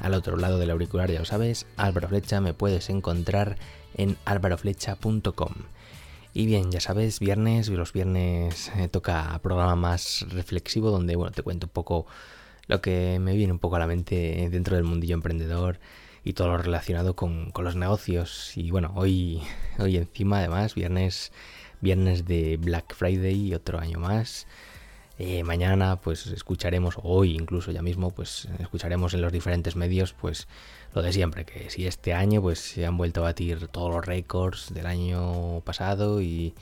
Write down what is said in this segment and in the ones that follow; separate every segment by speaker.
Speaker 1: Al otro lado del auricular, ya lo sabes, Álvaro Flecha, me puedes encontrar en álvaroflecha.com. Y bien, ya sabes, viernes, los viernes eh, toca programa más reflexivo donde, bueno, te cuento un poco lo que me viene un poco a la mente dentro del mundillo emprendedor y todo lo relacionado con, con los negocios. Y bueno, hoy, hoy encima además, viernes, viernes de Black Friday y otro año más. Eh, mañana pues escucharemos, hoy incluso ya mismo, pues escucharemos en los diferentes medios pues lo de siempre, que si este año pues se han vuelto a batir todos los récords del año pasado y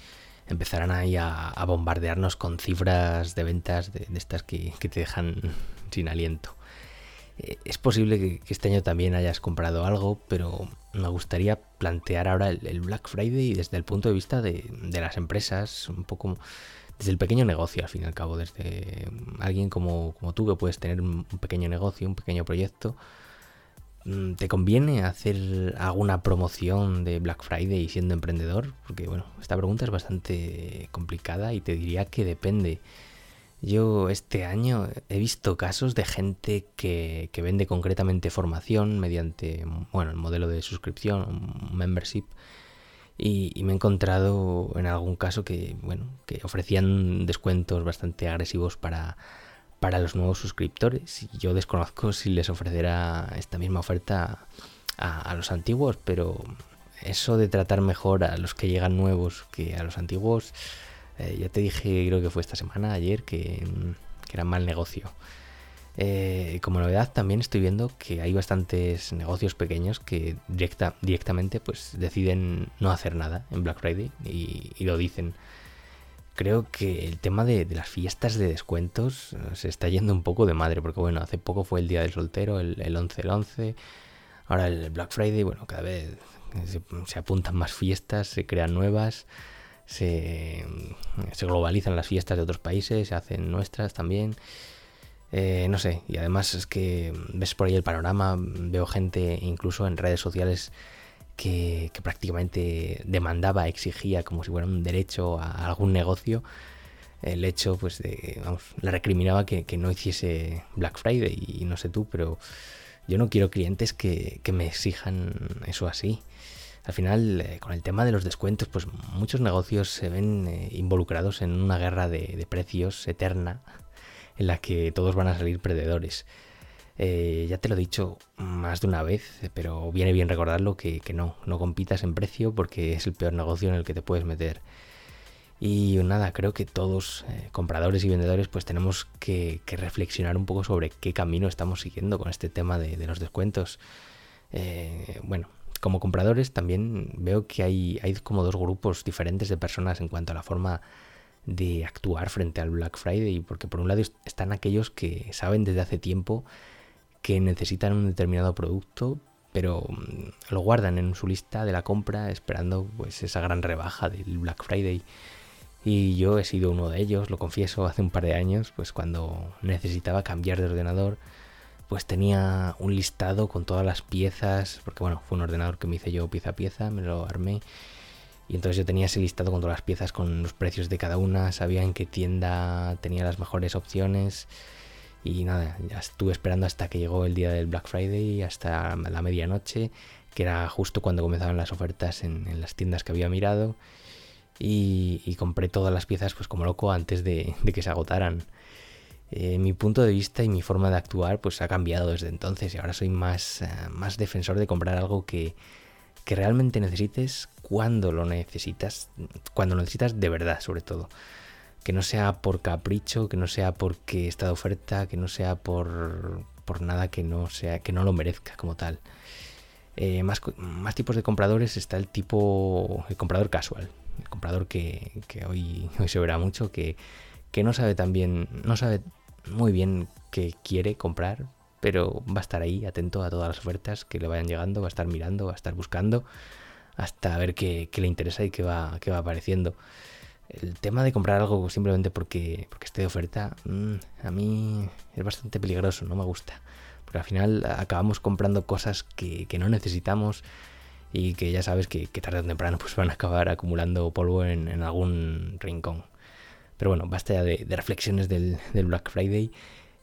Speaker 1: empezarán ahí a, bombardearnos con cifras de ventas de, estas que, te dejan sin aliento. Eh, es posible que, este año también hayas comprado algo, pero me gustaría plantear ahora el, Black Friday desde el punto de vista de, de las empresas, un poco desde el pequeño negocio, al fin y al cabo, desde alguien como, tú que puedes tener un, pequeño negocio, un pequeño proyecto, mm, ¿te conviene hacer alguna promoción de Black Friday siendo emprendedor? Porque bueno, esta pregunta es bastante complicada y te diría que depende. Yo este año he visto casos de gente que, que vende concretamente formación mediante, bueno, el modelo de suscripción, membership, y, me he encontrado en algún caso que, bueno, que ofrecían descuentos bastante agresivos para, para los nuevos suscriptores. Y yo desconozco si les ofrecerá esta misma oferta a, los antiguos, pero eso de tratar mejor a los que llegan nuevos que a los antiguos, eh, ya te dije, creo que fue esta semana, ayer, que, que era mal negocio. Eh, como novedad también estoy viendo que hay bastantes negocios pequeños que directa, directamente pues deciden no hacer nada en Black Friday y, lo dicen. Creo que el tema de, las fiestas de descuentos eh, se está yendo un poco de madre, porque bueno, hace poco fue el Día del Soltero, el, el 11 el 11, ahora el Black Friday, bueno, cada vez se, apuntan más fiestas, se crean nuevas, se, se globalizan las fiestas de otros países, se hacen nuestras también. Eh, no sé, y además es que ves por ahí el panorama, veo gente incluso en redes sociales que, prácticamente demandaba, exigía como si fuera un derecho a algún negocio el hecho pues de, vamos, le recriminaba que, no hiciese Black Friday y no sé tú, pero yo no quiero clientes que, me exijan eso así. Al final, eh, con el tema de los descuentos, pues muchos negocios se ven eh, involucrados en una guerra de precios eterna en la que todos van a salir perdedores. Eh, ya te lo he dicho más de una vez, pero viene bien recordarlo que, no, no compitas en precio porque es el peor negocio en el que te puedes meter. Y nada, creo que todos, eh, compradores y vendedores, pues tenemos que, reflexionar un poco sobre qué camino estamos siguiendo con este tema de, los descuentos. Eh, bueno, como compradores también veo que hay, hay como dos grupos diferentes de personas en cuanto a la forma de actuar frente al Black Friday, porque por un lado están aquellos que saben desde hace tiempo que necesitan un determinado producto, pero mm, lo guardan en su lista de la compra esperando pues esa gran rebaja del Black Friday. Y yo he sido uno de ellos, lo confieso, hace un par de años, pues cuando necesitaba cambiar de ordenador, pues tenía un listado con todas las piezas, porque bueno, fue un ordenador que me hice yo pieza a pieza, me lo armé y entonces yo tenía ese listado con todas las piezas, con los precios de cada una, sabía en qué tienda tenía las mejores opciones. Y nada, estuve esperando hasta que llegó el día del Black Friday, hasta la medianoche, que era justo cuando comenzaban las ofertas en, las tiendas que había mirado. Y, compré todas las piezas pues como loco antes de, que se agotaran. Eh, mi punto de vista y mi forma de actuar pues ha cambiado desde entonces y ahora soy más, eh, más defensor de comprar algo que, que realmente necesites cuando lo necesitas, cuando lo necesitas de verdad, sobre todo. Que no sea por capricho, que no sea porque está de oferta, que no sea por, por nada que no sea, que no lo merezca como tal. Eh, más, más tipos de compradores está el tipo, el comprador casual, el comprador que, hoy, hoy se verá mucho, que, que no sabe tan no sabe muy bien qué quiere comprar, pero va a estar ahí atento a todas las ofertas que le vayan llegando, va a estar mirando, va a estar buscando hasta ver qué, le interesa y qué va, apareciendo. El tema de comprar algo simplemente porque, porque esté de oferta, mm, a mí es bastante peligroso, no me gusta. Porque al final acabamos comprando cosas que, no necesitamos y que ya sabes que, tarde o temprano pues van a acabar acumulando polvo en, algún rincón. Pero bueno, basta ya de, reflexiones del, Black Friday.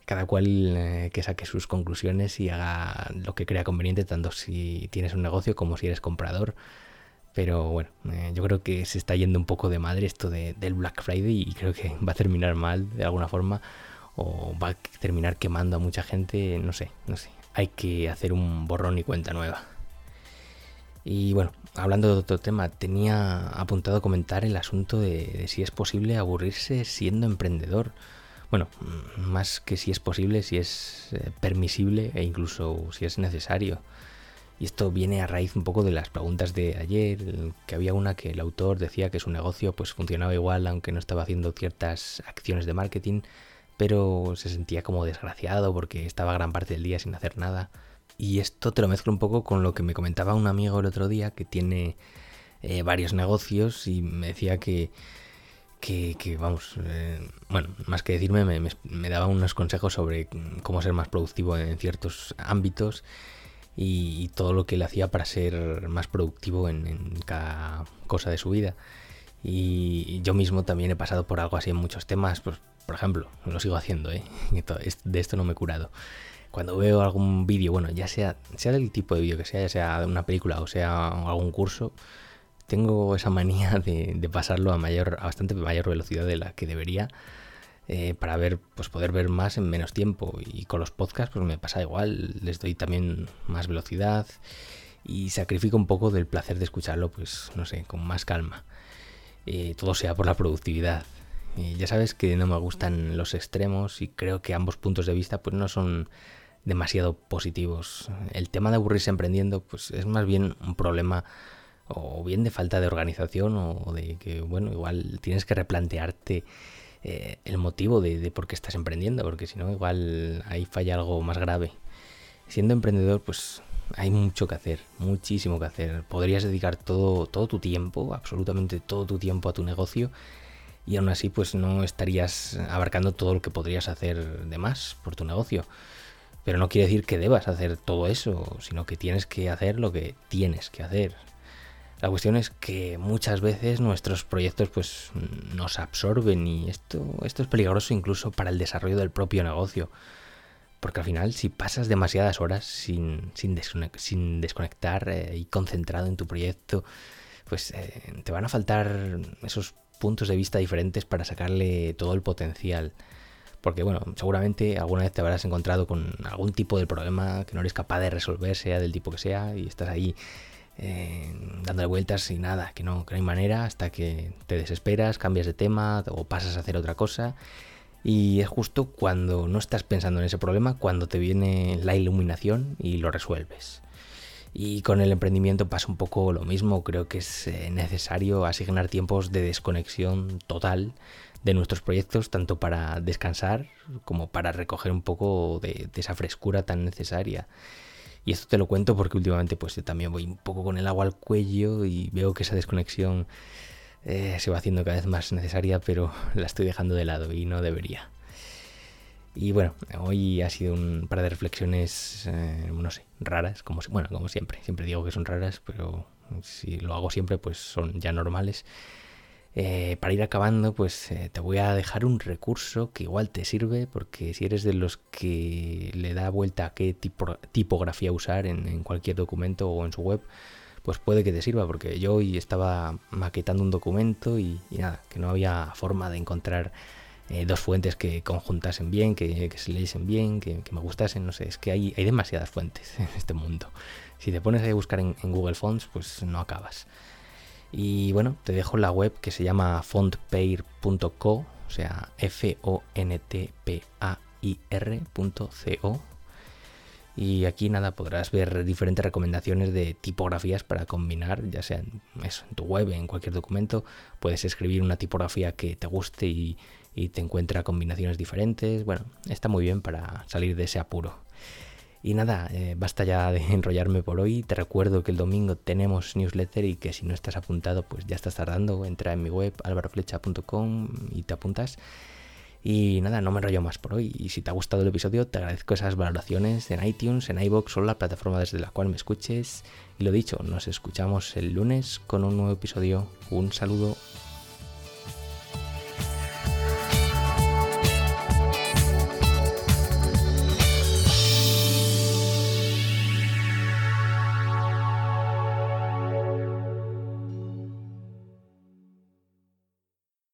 Speaker 1: Cada cual eh, que saque sus conclusiones y haga lo que crea conveniente, tanto si tienes un negocio como si eres comprador. Pero bueno, eh, yo creo que se está yendo un poco de madre esto del Black Friday y creo que va a terminar mal de alguna forma o va a terminar quemando a mucha gente, no sé, no sé. Hay que hacer un borrón y cuenta nueva. Y bueno, hablando de otro tema, tenía apuntado comentar el asunto de, si es posible aburrirse siendo emprendedor. Bueno, más que si es posible, si es eh, permisible e incluso si es necesario. Y esto viene a raíz un poco de las preguntas de ayer, que había una que el autor decía que su negocio pues funcionaba igual aunque no estaba haciendo ciertas acciones de marketing, pero se sentía como desgraciado porque estaba gran parte del día sin hacer nada. Y esto te lo mezclo un poco con lo que me comentaba un amigo el otro día que tiene eh, varios negocios y me decía que, que, vamos, eh, bueno, más que decirme, me, me, daba unos consejos sobre cómo ser más productivo en ciertos ámbitos y, todo lo que le hacía para ser más productivo en, cada cosa de su vida. Y yo mismo también he pasado por algo así en muchos temas, pues, por ejemplo, lo sigo haciendo, ¿eh? de esto no me he curado. Cuando veo algún vídeo, bueno, ya sea, sea del tipo de vídeo que sea, ya sea una película o sea algún curso, tengo esa manía de, pasarlo a mayor, a bastante mayor velocidad de la que debería eh, para ver, pues poder ver más en menos tiempo. Y con los podcasts, pues me pasa igual, les doy también más velocidad y sacrifico un poco del placer de escucharlo, pues no sé, con más calma. Eh, todo sea por la productividad. Ya sabes que no me gustan los extremos y creo que ambos puntos de vista pues no son demasiado positivos. El tema de aburrirse emprendiendo pues es más bien un problema o bien de falta de organización o de que bueno, igual tienes que replantearte eh, el motivo de, por qué estás emprendiendo, porque si no, igual ahí falla algo más grave. Siendo emprendedor, pues hay mucho que hacer, muchísimo que hacer. Podrías dedicar todo, todo tu tiempo, absolutamente todo tu tiempo a tu negocio y aún así pues no estarías abarcando todo lo que podrías hacer de más por tu negocio. Pero no quiere decir que debas hacer todo eso, sino que tienes que hacer lo que tienes que hacer. La cuestión es que muchas veces nuestros proyectos pues nos absorben y esto, esto es peligroso incluso para el desarrollo del propio negocio. Porque al final si pasas demasiadas horas sin, sin, desconectar eh, y concentrado en tu proyecto, pues eh, te van a faltar esos puntos de vista diferentes para sacarle todo el potencial. Porque bueno, seguramente alguna vez te habrás encontrado con algún tipo de problema que no eres capaz de resolver, sea del tipo que sea, y estás ahí eh, dándole vueltas y nada, que no, que no hay manera hasta que te desesperas, cambias de tema o pasas a hacer otra cosa. Y es justo cuando no estás pensando en ese problema, cuando te viene la iluminación y lo resuelves. Y con el emprendimiento pasa un poco lo mismo, creo que es eh, necesario asignar tiempos de desconexión total de nuestros proyectos, tanto para descansar como para recoger un poco de esa frescura tan necesaria. Y esto te lo cuento porque últimamente pues también voy un poco con el agua al cuello y veo que esa desconexión eh, se va haciendo cada vez más necesaria, pero la estoy dejando de lado y no debería. Y bueno, hoy ha sido un par de reflexiones, eh, no sé, raras, como, bueno, como siempre. Siempre digo que son raras, pero si lo hago siempre, pues son ya normales. Eh, para ir acabando, pues eh, te voy a dejar un recurso que igual te sirve, porque si eres de los que le da vuelta a qué tipografía usar en, cualquier documento o en su web, pues puede que te sirva, porque yo hoy estaba maquetando un documento y, nada, que no había forma de encontrar eh, dos fuentes que conjuntasen bien, que, se leyesen bien, que, me gustasen, no sé, es que hay, hay demasiadas fuentes en este mundo. Si te pones a buscar en Google Fonts, pues no acabas. Y bueno, te dejo la web que se llama fontpair.co, o sea, F-O-N-T-P-A-I-R.co. Y aquí nada, podrás ver diferentes recomendaciones de tipografías para combinar, ya sea en, tu web, en cualquier documento. Puedes escribir una tipografía que te guste y, y te encuentra combinaciones diferentes. Bueno, está muy bien para salir de ese apuro. Y nada, eh, basta ya de enrollarme por hoy. Te recuerdo que el domingo tenemos newsletter y que si no estás apuntado, pues ya estás tardando. Entra en mi web alvaroflecha.com y te apuntas. Y nada, no me enrollo más por hoy. Y si te ha gustado el episodio, te agradezco esas valoraciones en iTunes, en iBox o la plataforma desde la cual me escuches. Y lo dicho, nos escuchamos el lunes con un nuevo episodio. Un saludo.